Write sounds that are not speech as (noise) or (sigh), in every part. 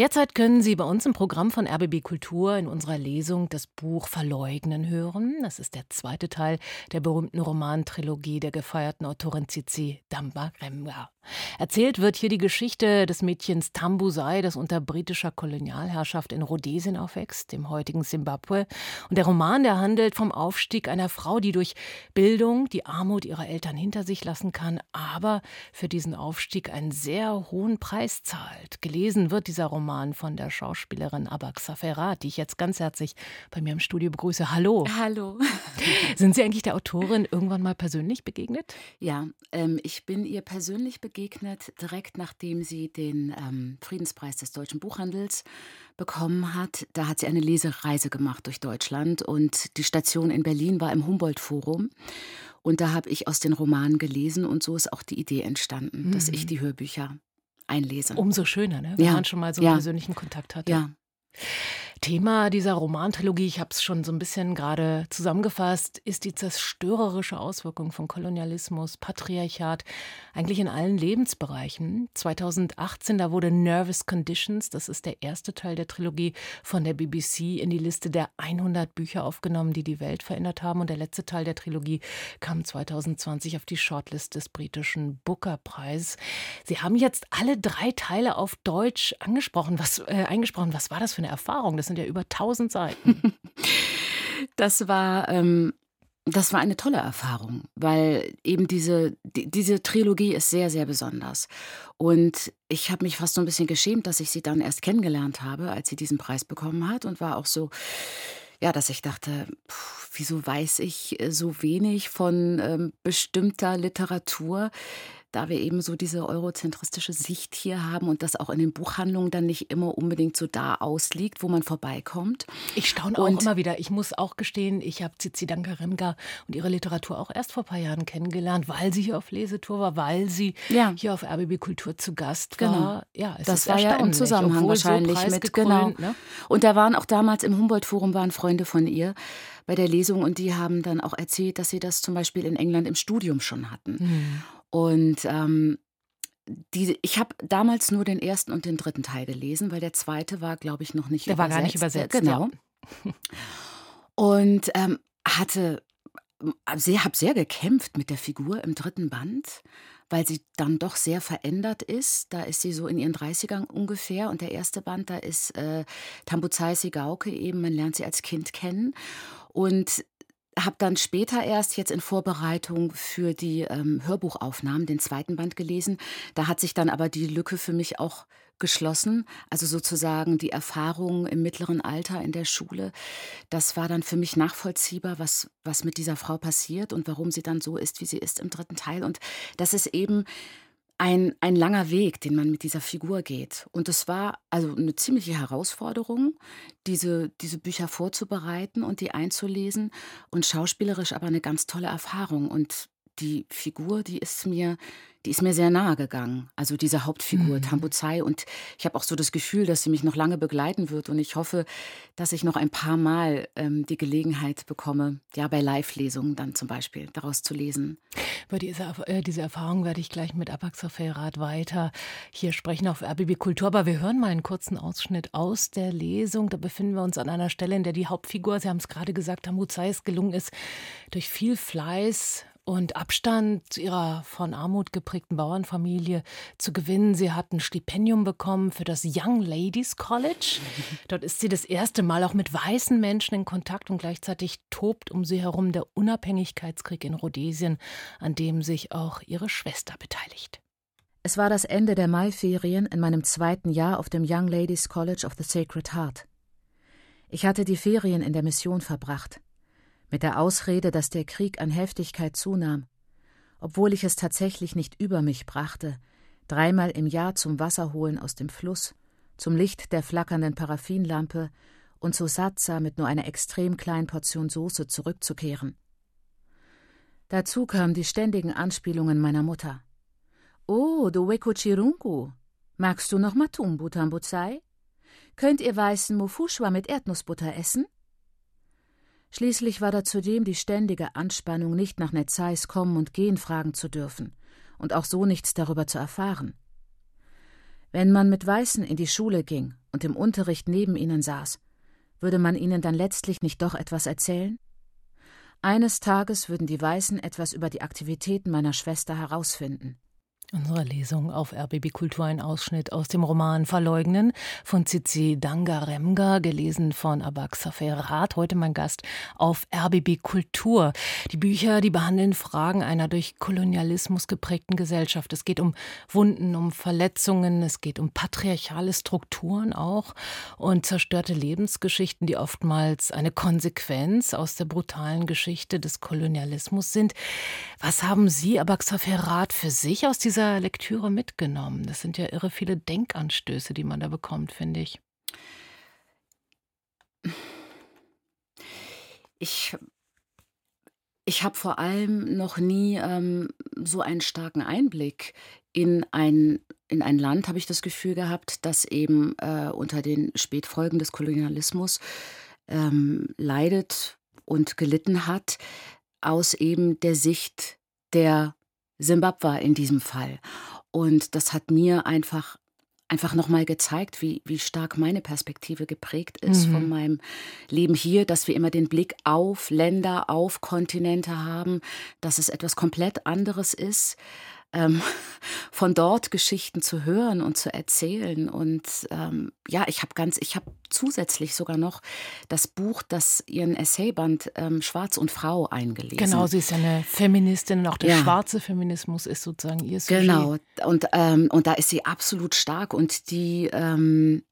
Derzeit können Sie bei uns im Programm von RBB Kultur in unserer Lesung das Buch Verleugnen hören. Das ist der zweite Teil der berühmten Romantrilogie der gefeierten Autorin Cici Dambaremga. Erzählt wird hier die Geschichte des Mädchens Tambusai, das unter britischer Kolonialherrschaft in Rhodesien aufwächst, dem heutigen Simbabwe. Und der Roman, der handelt vom Aufstieg einer Frau, die durch Bildung die Armut ihrer Eltern hinter sich lassen kann, aber für diesen Aufstieg einen sehr hohen Preis zahlt. Gelesen wird dieser Roman von der Schauspielerin Abak Saferat, die ich jetzt ganz herzlich bei mir im Studio begrüße. Hallo. Hallo. (laughs) Sind Sie eigentlich der Autorin irgendwann mal persönlich begegnet? Ja, ähm, ich bin ihr persönlich begegnet begegnet, direkt nachdem sie den ähm, Friedenspreis des deutschen Buchhandels bekommen hat. Da hat sie eine Lesereise gemacht durch Deutschland und die Station in Berlin war im Humboldt-Forum. Und da habe ich aus den Romanen gelesen und so ist auch die Idee entstanden, mhm. dass ich mhm. die Hörbücher einlese. Umso schöner, ne? wenn ja. man schon mal so einen ja. persönlichen Kontakt hatte. Ja. Thema dieser Romantrilogie, ich habe es schon so ein bisschen gerade zusammengefasst, ist die zerstörerische Auswirkung von Kolonialismus, Patriarchat, eigentlich in allen Lebensbereichen. 2018, da wurde Nervous Conditions, das ist der erste Teil der Trilogie, von der BBC in die Liste der 100 Bücher aufgenommen, die die Welt verändert haben. Und der letzte Teil der Trilogie kam 2020 auf die Shortlist des britischen Booker-Preises. Sie haben jetzt alle drei Teile auf Deutsch angesprochen. Was, äh, eingesprochen. Was war das für eine Erfahrung? Das sind ja über 1000 Seiten. (laughs) Das war ähm, das war eine tolle Erfahrung, weil eben diese, die, diese Trilogie ist sehr, sehr besonders. Und ich habe mich fast so ein bisschen geschämt, dass ich sie dann erst kennengelernt habe, als sie diesen Preis bekommen hat und war auch so, ja, dass ich dachte, pff, wieso weiß ich so wenig von ähm, bestimmter Literatur? Da wir eben so diese eurozentristische Sicht hier haben und das auch in den Buchhandlungen dann nicht immer unbedingt so da ausliegt, wo man vorbeikommt. Ich staune auch immer wieder. Ich muss auch gestehen, ich habe Zizi Dankaremga und ihre Literatur auch erst vor ein paar Jahren kennengelernt, weil sie hier auf Lesetour war, weil sie ja. hier auf RBB Kultur zu Gast genau. war. Ja, es das war ja im Zusammenhang wahrscheinlich so mit genau. Ne? Und da waren auch damals im Humboldt-Forum waren Freunde von ihr bei der Lesung und die haben dann auch erzählt, dass sie das zum Beispiel in England im Studium schon hatten. Hm. Und ähm, die, ich habe damals nur den ersten und den dritten Teil gelesen, weil der zweite war, glaube ich, noch nicht der übersetzt. Der war gar nicht übersetzt. Genau. Ja. Und ähm, hatte sehr, habe sehr gekämpft mit der Figur im dritten Band, weil sie dann doch sehr verändert ist. Da ist sie so in ihren 30ern ungefähr. Und der erste Band, da ist äh, Tambuzai Sigauke eben, man lernt sie als Kind kennen. Und habe dann später erst jetzt in Vorbereitung für die ähm, Hörbuchaufnahmen den zweiten Band gelesen. Da hat sich dann aber die Lücke für mich auch geschlossen. Also sozusagen die Erfahrung im mittleren Alter in der Schule. Das war dann für mich nachvollziehbar, was, was mit dieser Frau passiert und warum sie dann so ist, wie sie ist im dritten Teil. Und das ist eben ein, ein langer Weg, den man mit dieser Figur geht. Und es war also eine ziemliche Herausforderung, diese, diese Bücher vorzubereiten und die einzulesen. Und schauspielerisch aber eine ganz tolle Erfahrung. Und die Figur, die ist mir die ist mir sehr nahe gegangen. Also diese Hauptfigur, mhm. Tambuzai. Und ich habe auch so das Gefühl, dass sie mich noch lange begleiten wird. Und ich hoffe, dass ich noch ein paar Mal ähm, die Gelegenheit bekomme, ja, bei Live-Lesungen dann zum Beispiel daraus zu lesen. Über diese, äh, diese Erfahrung werde ich gleich mit Abaxa Ferrat weiter hier sprechen auf RBB Kultur. Aber wir hören mal einen kurzen Ausschnitt aus der Lesung. Da befinden wir uns an einer Stelle, in der die Hauptfigur, Sie haben es gerade gesagt, Tambuzai es gelungen ist, durch viel Fleiß, und Abstand zu ihrer von Armut geprägten Bauernfamilie zu gewinnen. Sie hat ein Stipendium bekommen für das Young Ladies College. (laughs) Dort ist sie das erste Mal auch mit weißen Menschen in Kontakt und gleichzeitig tobt um sie herum der Unabhängigkeitskrieg in Rhodesien, an dem sich auch ihre Schwester beteiligt. Es war das Ende der Maiferien in meinem zweiten Jahr auf dem Young Ladies College of the Sacred Heart. Ich hatte die Ferien in der Mission verbracht mit der Ausrede, dass der Krieg an Heftigkeit zunahm, obwohl ich es tatsächlich nicht über mich brachte, dreimal im Jahr zum Wasserholen aus dem Fluss, zum Licht der flackernden Paraffinlampe und zu Satza mit nur einer extrem kleinen Portion Soße zurückzukehren. Dazu kamen die ständigen Anspielungen meiner Mutter. Oh, du Wekuchirungu, magst du noch Matumbu Tambuzai? Könnt ihr weißen Mufushwa mit Erdnussbutter essen? Schließlich war da zudem die ständige Anspannung, nicht nach Netzais kommen und gehen fragen zu dürfen und auch so nichts darüber zu erfahren. Wenn man mit Weißen in die Schule ging und im Unterricht neben ihnen saß, würde man ihnen dann letztlich nicht doch etwas erzählen? Eines Tages würden die Weißen etwas über die Aktivitäten meiner Schwester herausfinden unserer Lesung auf RBB Kultur ein Ausschnitt aus dem Roman Verleugnen von Zizi Dangaremga, gelesen von Abak Saferat, heute mein Gast auf RBB Kultur. Die Bücher, die behandeln Fragen einer durch Kolonialismus geprägten Gesellschaft. Es geht um Wunden, um Verletzungen, es geht um patriarchale Strukturen auch und zerstörte Lebensgeschichten, die oftmals eine Konsequenz aus der brutalen Geschichte des Kolonialismus sind. Was haben Sie, Abak Saferat, für sich aus dieser dieser Lektüre mitgenommen? Das sind ja irre viele Denkanstöße, die man da bekommt, finde ich. Ich, ich habe vor allem noch nie ähm, so einen starken Einblick in ein, in ein Land, habe ich das Gefühl gehabt, das eben äh, unter den Spätfolgen des Kolonialismus ähm, leidet und gelitten hat, aus eben der Sicht der Simbabwe in diesem Fall. Und das hat mir einfach einfach nochmal gezeigt, wie, wie stark meine Perspektive geprägt ist mhm. von meinem Leben hier, dass wir immer den Blick auf Länder, auf Kontinente haben, dass es etwas komplett anderes ist ähm, (laughs) von dort Geschichten zu hören und zu erzählen. Und ähm, ja, ich habe ganz, ich habe zusätzlich sogar noch das Buch, das ihren Essayband ähm, Schwarz und Frau eingelesen. Genau, sie ist ja eine Feministin und auch der ja. schwarze Feminismus ist sozusagen ihr Sujet. Genau, und, ähm, und da ist sie absolut stark und die ähm,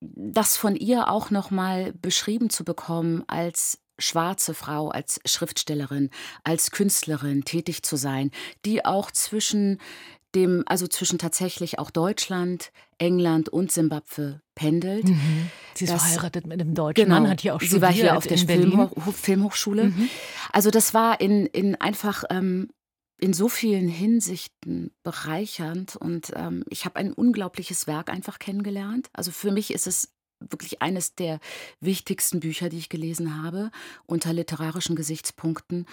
das von ihr auch noch mal beschrieben zu bekommen als schwarze Frau als Schriftstellerin, als Künstlerin tätig zu sein, die auch zwischen dem, also zwischen tatsächlich auch Deutschland, England und Simbabwe pendelt. Mhm. Sie ist das, verheiratet mit einem Deutschen genau, Mann, hat hier auch studiert. Sie war hier auf der Filmhoch Filmhochschule. Mhm. Also das war in, in einfach ähm, in so vielen Hinsichten bereichernd und ähm, ich habe ein unglaubliches Werk einfach kennengelernt. Also für mich ist es wirklich eines der wichtigsten Bücher, die ich gelesen habe, unter literarischen Gesichtspunkten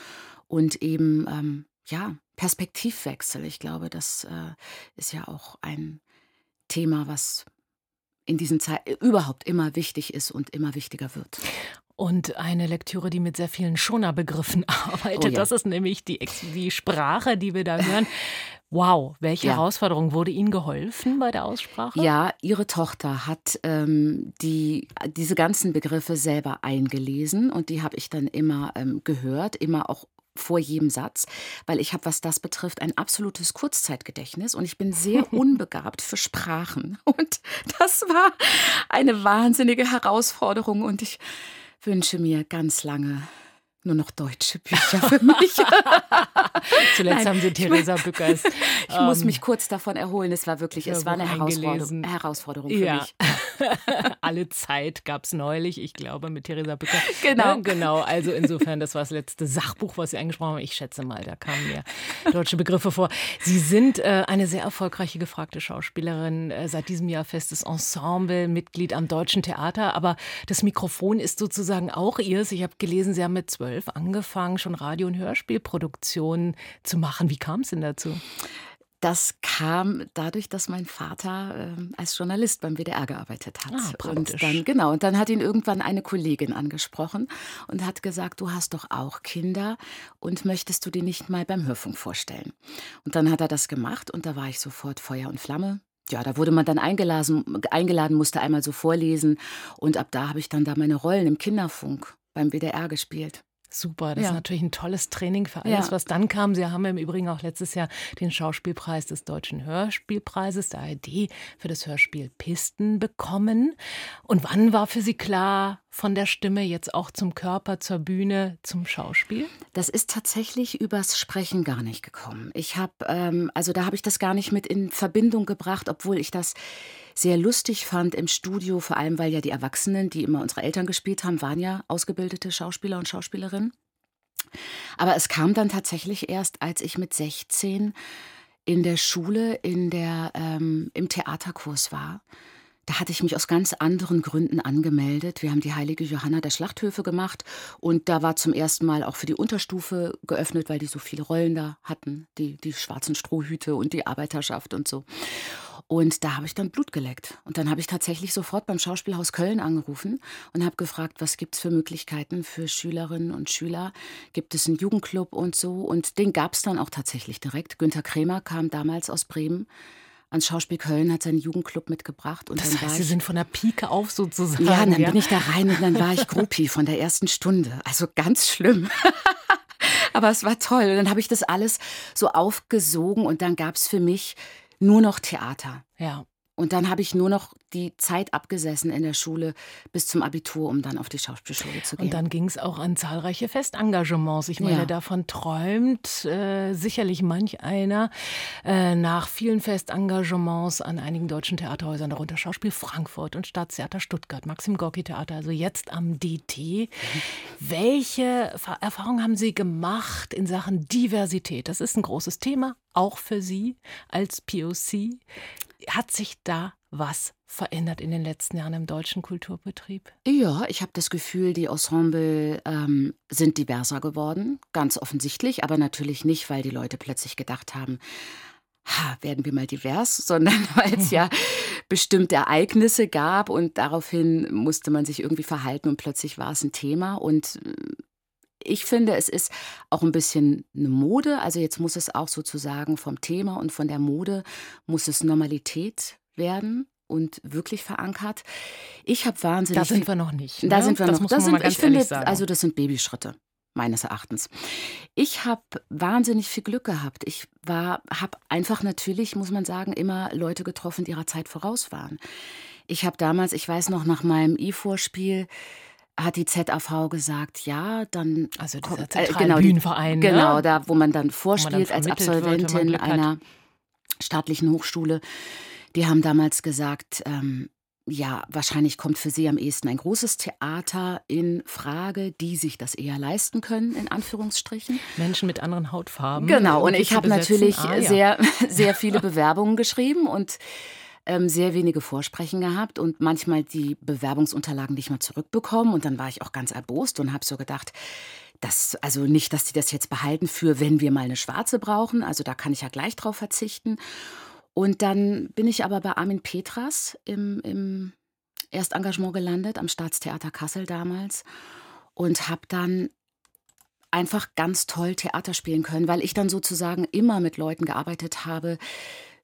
und eben, ähm, ja, Perspektivwechsel. Ich glaube, das äh, ist ja auch ein Thema, was in diesen Zeiten überhaupt immer wichtig ist und immer wichtiger wird. Und eine Lektüre, die mit sehr vielen Schoner-Begriffen (laughs) arbeitet. Oh ja. Das ist nämlich die, die Sprache, die wir da hören. (laughs) Wow, welche ja. Herausforderung wurde Ihnen geholfen bei der Aussprache? Ja, Ihre Tochter hat ähm, die, diese ganzen Begriffe selber eingelesen und die habe ich dann immer ähm, gehört, immer auch vor jedem Satz, weil ich habe, was das betrifft, ein absolutes Kurzzeitgedächtnis und ich bin sehr (laughs) unbegabt für Sprachen. Und das war eine wahnsinnige Herausforderung und ich wünsche mir ganz lange nur noch deutsche Bücher für mich. (laughs) Zuletzt Nein, haben Sie Theresa Bückers. (laughs) Ich ähm, muss mich kurz davon erholen. Es war wirklich, es war eine Herausforderung, Herausforderung für ja. mich. (laughs) Alle Zeit gab es neulich, ich glaube, mit Theresa Bücker. Genau. Ja, genau. Also insofern, das war das letzte Sachbuch, was Sie angesprochen haben. Ich schätze mal, da kamen mehr deutsche Begriffe vor. Sie sind äh, eine sehr erfolgreiche, gefragte Schauspielerin, äh, seit diesem Jahr festes Ensemble, Mitglied am Deutschen Theater. Aber das Mikrofon ist sozusagen auch Ihres. Ich habe gelesen, Sie haben mit zwölf angefangen, schon Radio- und Hörspielproduktionen zu machen. Wie kam es denn dazu? Das kam dadurch, dass mein Vater äh, als Journalist beim WDR gearbeitet hat. Ah, und dann genau, und dann hat ihn irgendwann eine Kollegin angesprochen und hat gesagt, du hast doch auch Kinder und möchtest du die nicht mal beim Hörfunk vorstellen? Und dann hat er das gemacht und da war ich sofort Feuer und Flamme. Ja, da wurde man dann eingeladen, eingeladen musste einmal so vorlesen und ab da habe ich dann da meine Rollen im Kinderfunk beim WDR gespielt. Super, das ja. ist natürlich ein tolles Training für alles, ja. was dann kam. Sie haben im Übrigen auch letztes Jahr den Schauspielpreis des Deutschen Hörspielpreises der ARD für das Hörspiel Pisten bekommen. Und wann war für Sie klar, von der Stimme jetzt auch zum Körper, zur Bühne, zum Schauspiel? Das ist tatsächlich übers Sprechen gar nicht gekommen. Ich habe, ähm, also da habe ich das gar nicht mit in Verbindung gebracht, obwohl ich das sehr lustig fand im Studio, vor allem weil ja die Erwachsenen, die immer unsere Eltern gespielt haben, waren ja ausgebildete Schauspieler und Schauspielerinnen. Aber es kam dann tatsächlich erst, als ich mit 16 in der Schule, in der, ähm, im Theaterkurs war. Da hatte ich mich aus ganz anderen Gründen angemeldet. Wir haben die heilige Johanna der Schlachthöfe gemacht und da war zum ersten Mal auch für die Unterstufe geöffnet, weil die so viele Rollen da hatten, die, die schwarzen Strohhüte und die Arbeiterschaft und so. Und da habe ich dann Blut geleckt. Und dann habe ich tatsächlich sofort beim Schauspielhaus Köln angerufen und habe gefragt, was gibt es für Möglichkeiten für Schülerinnen und Schüler? Gibt es einen Jugendclub und so? Und den gab es dann auch tatsächlich direkt. Günter Kremer kam damals aus Bremen ans Schauspiel Köln, hat seinen Jugendclub mitgebracht. Und das dann heißt, Sie sind von der Pike auf sozusagen. Ja, dann bin ich da rein und dann war ich Groupie von der ersten Stunde. Also ganz schlimm. (laughs) Aber es war toll. Und dann habe ich das alles so aufgesogen und dann gab es für mich nur noch Theater. Ja. Und dann habe ich nur noch die Zeit abgesessen in der Schule bis zum Abitur, um dann auf die Schauspielschule zu gehen. Und dann ging es auch an zahlreiche Festengagements. Ich meine, Ja. davon träumt äh, sicherlich manch einer äh, nach vielen Festengagements an einigen deutschen Theaterhäusern, darunter Schauspiel Frankfurt und Staatstheater Stuttgart, Maxim Gorki Theater, also jetzt am DT. Welche Erfahrungen haben Sie gemacht in Sachen Diversität? Das ist ein großes Thema, auch für Sie als POC. Hat sich da was verändert in den letzten Jahren im deutschen Kulturbetrieb? Ja, ich habe das Gefühl, die Ensemble ähm, sind diverser geworden, ganz offensichtlich, aber natürlich nicht, weil die Leute plötzlich gedacht haben, ha, werden wir mal divers, (laughs) sondern weil es ja (laughs) bestimmte Ereignisse gab und daraufhin musste man sich irgendwie verhalten und plötzlich war es ein Thema und äh, ich finde, es ist auch ein bisschen eine Mode. Also jetzt muss es auch sozusagen vom Thema und von der Mode muss es Normalität werden und wirklich verankert. Ich habe wahnsinnig Da sind viel- wir noch nicht. da ne? sind wir das noch. Muss Da man sind, ich finde, sagen. also das sind Babyschritte meines Erachtens. Ich habe wahnsinnig viel Glück gehabt. Ich war, habe einfach natürlich, muss man sagen, immer Leute getroffen, die ihrer Zeit voraus waren. Ich habe damals, ich weiß noch, nach meinem I-Vorspiel hat die ZAV gesagt, ja, dann Also dieser kommt- zentrale genau, die- Bühnenverein, ne? Genau, da, wo man dann vorspielt als vermittelt wird, wenn man Absolventin hat. einer staatlichen Hochschule. Die haben damals gesagt, ähm, ja, wahrscheinlich kommt für sie am ehesten ein großes Theater in Frage, die sich das eher leisten können, in Anführungsstrichen. Menschen mit anderen Hautfarben. Genau, und ich habe natürlich Ah, ja. sehr, sehr (laughs) viele Bewerbungen geschrieben und ähm, sehr wenige Vorsprechen gehabt und manchmal die Bewerbungsunterlagen nicht mal zurückbekommen. Und dann war ich auch ganz erbost und habe so gedacht, das, also nicht, dass die das jetzt behalten für, wenn wir mal eine Schwarze brauchen. Also da kann ich ja gleich drauf verzichten. Und dann bin ich aber bei Armin Petras im, im Erstengagement gelandet, am Staatstheater Kassel damals. Und habe dann einfach ganz toll Theater spielen können, weil ich dann sozusagen immer mit Leuten gearbeitet habe,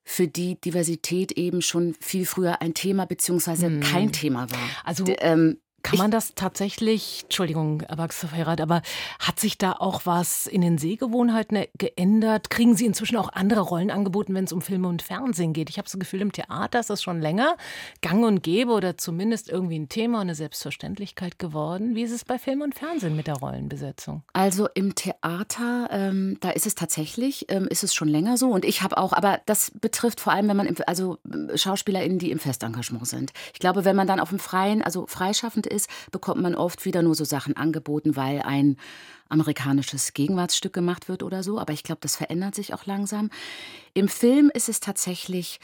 für die Diversität eben schon viel früher ein Thema beziehungsweise kein Thema war. Also D- ähm, kann man das tatsächlich, Entschuldigung, Abaxaferat, aber hat sich da auch was in den Sehgewohnheiten geändert? Kriegen Sie inzwischen auch andere Rollen angeboten, wenn es um Filme und Fernsehen geht? Ich habe das Gefühl, im Theater ist das schon länger gang und gäbe oder zumindest irgendwie ein Thema und eine Selbstverständlichkeit geworden. Wie ist es bei Film und Fernsehen mit der Rollenbesetzung? Also im Theater, ähm, da ist es tatsächlich, ähm, ist es schon länger so. Und ich habe auch, aber das betrifft vor allem, wenn man, im, also äh, SchauspielerInnen, die im Festengagement sind. Ich glaube, wenn man dann auf dem Freien, also freischaffend ist, bekommt man oft wieder nur so Sachen angeboten, weil ein amerikanisches Gegenwartsstück gemacht wird oder so. Aber ich glaube, das verändert sich auch langsam. Im Film ist es tatsächlich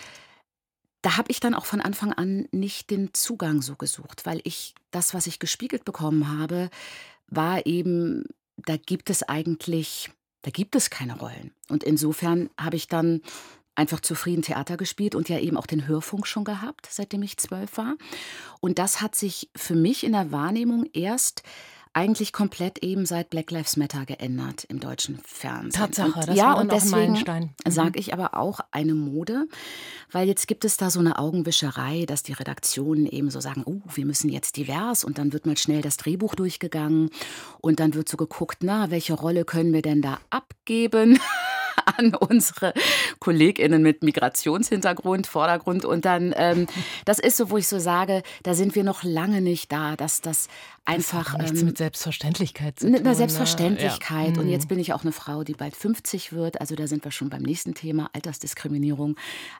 da habe ich dann auch von Anfang an nicht den Zugang so gesucht, weil ich das, was ich gespiegelt bekommen habe, war eben, da gibt es eigentlich, da gibt es keine Rollen. Und insofern habe ich dann einfach zufrieden Theater gespielt und ja eben auch den Hörfunk schon gehabt, seitdem ich zwölf war. Und das hat sich für mich in der Wahrnehmung erst eigentlich komplett eben seit Black Lives Matter geändert im deutschen Fernsehen. Tatsache, und, das ja, war und deswegen Meilenstein. Mhm. sage ich aber auch eine Mode, weil jetzt gibt es da so eine Augenwischerei, dass die Redaktionen eben so sagen, oh, wir müssen jetzt divers und dann wird mal schnell das Drehbuch durchgegangen und dann wird so geguckt, na, welche Rolle können wir denn da abgeben? (laughs) (laughs) an unsere KollegInnen mit Migrationshintergrund, Vordergrund. Und dann, ähm, das ist so, wo ich so sage, da sind wir noch lange nicht da, dass das einfach. Das nichts ähm, mit Selbstverständlichkeit zu mit tun. einer ne? Selbstverständlichkeit. Ja. Und Mhm. jetzt bin ich auch eine Frau, die bald 50 wird. Also da sind wir schon beim nächsten Thema, Altersdiskriminierung.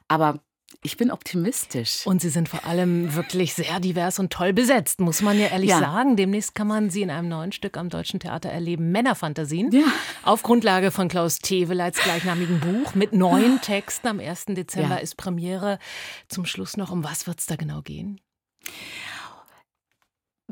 Aber ich bin optimistisch. Und sie sind vor allem wirklich sehr divers und toll besetzt, muss man ja ehrlich Ja. sagen. Demnächst kann man sie in einem neuen Stück am Deutschen Theater erleben, Männerfantasien. Ja. Auf Grundlage von Klaus Teweleits gleichnamigen Buch mit neuen Texten. Am 1. Dezember Ja. ist Premiere. Zum Schluss noch, um was wird es da genau gehen?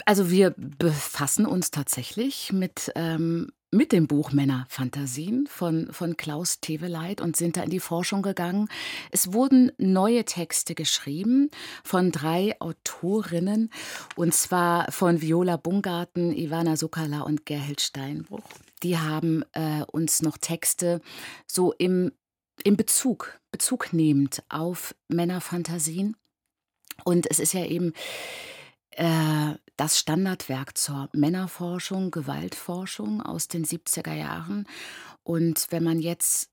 Also wir befassen uns tatsächlich mit ähm, mit dem Buch Männerfantasien von, von Klaus Teveleit und sind da in die Forschung gegangen. Es wurden neue Texte geschrieben von drei Autorinnen, und zwar von Viola Bungarten, Ivana Sokala und Gerhild Steinbruch. Die haben äh, uns noch Texte so im, im Bezug, Bezug nehmend auf Männerfantasien. Und es ist ja eben äh, das Standardwerk zur Männerforschung, Gewaltforschung aus den 70er Jahren. Und wenn man jetzt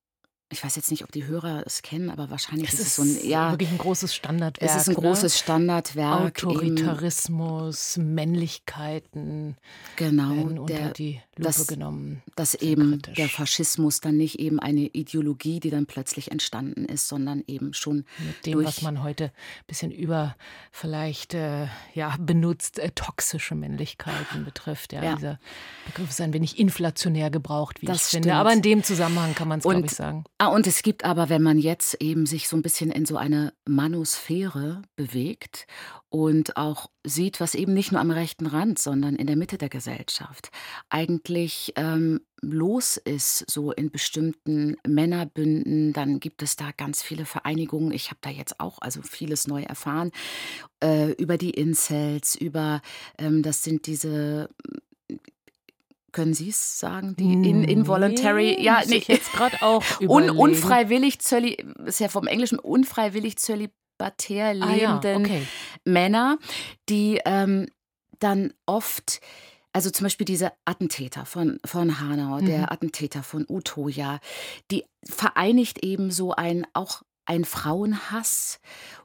ich weiß jetzt nicht, ob die Hörer es kennen, aber wahrscheinlich es ist es so ein ja wirklich ein großes Standardwerk. Es ist ein ne? großes Standardwerk. Autoritarismus, Männlichkeiten genau, werden unter der, die Lupe das, genommen. dass Sehr eben kritisch. der Faschismus dann nicht eben eine Ideologie, die dann plötzlich entstanden ist, sondern eben schon Mit dem, durch was man heute ein bisschen über vielleicht äh, ja, benutzt, äh, toxische Männlichkeiten betrifft. Ja, Ja. Dieser Begriff ist ein wenig inflationär gebraucht, wie Das ich finde. stimmt. Aber in dem Zusammenhang kann man es, glaube ich, sagen. Ah, und es gibt aber, wenn man jetzt eben sich so ein bisschen in so eine Manosphäre bewegt und auch sieht, was eben nicht nur am rechten Rand, sondern in der Mitte der Gesellschaft eigentlich ähm, los ist, so in bestimmten Männerbünden, dann gibt es da ganz viele Vereinigungen. Ich habe da jetzt auch also vieles neu erfahren äh, über die Incels, über ähm, das sind diese können Sie es sagen? Die in, involuntary, Nee, ja, nee, jetzt gerade auch (laughs) un, unfreiwillig zöli, ist ja vom Englischen unfreiwillig zölibatär Ah ja, lebenden okay. Männer, die ähm, dann oft, also zum Beispiel diese Attentäter von, von Hanau, Mhm. der Attentäter von Utoya, die vereinigt eben so ein, auch ein Frauenhass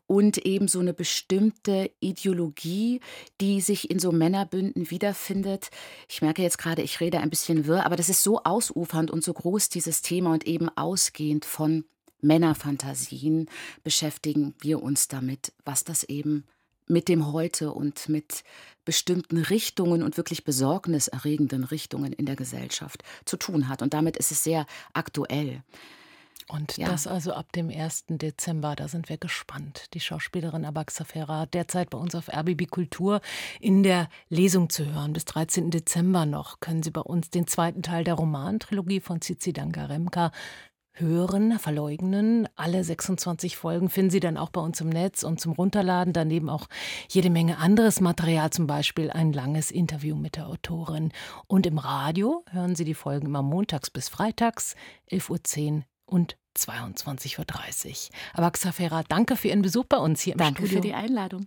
und eben so eine bestimmte Ideologie, die sich in so Männerbünden wiederfindet. Ich merke jetzt gerade, ich rede ein bisschen wirr, aber das ist so ausufernd und so groß, dieses Thema, und eben ausgehend von Männerfantasien beschäftigen wir uns damit, was das eben mit dem Heute und mit bestimmten Richtungen und wirklich besorgniserregenden Richtungen in der Gesellschaft zu tun hat. Und damit ist es sehr aktuell. Und Ja. das also ab dem 1. Dezember, da sind wir gespannt. Die Schauspielerin Abaxa Ferra hat derzeit bei uns auf RBB Kultur in der Lesung zu hören. Bis 13. Dezember noch können Sie bei uns den zweiten Teil der Romantrilogie von Cici Dangaremka hören, verleugnen. Alle 26 Folgen finden Sie dann auch bei uns im Netz und zum Runterladen. Daneben auch jede Menge anderes Material, zum Beispiel ein langes Interview mit der Autorin. Und im Radio hören Sie die Folgen immer montags bis freitags, 11.10 Uhr und 22.30 Uhr. Aber Xafera, danke für Ihren Besuch bei uns hier im Danke Studio. für die Einladung.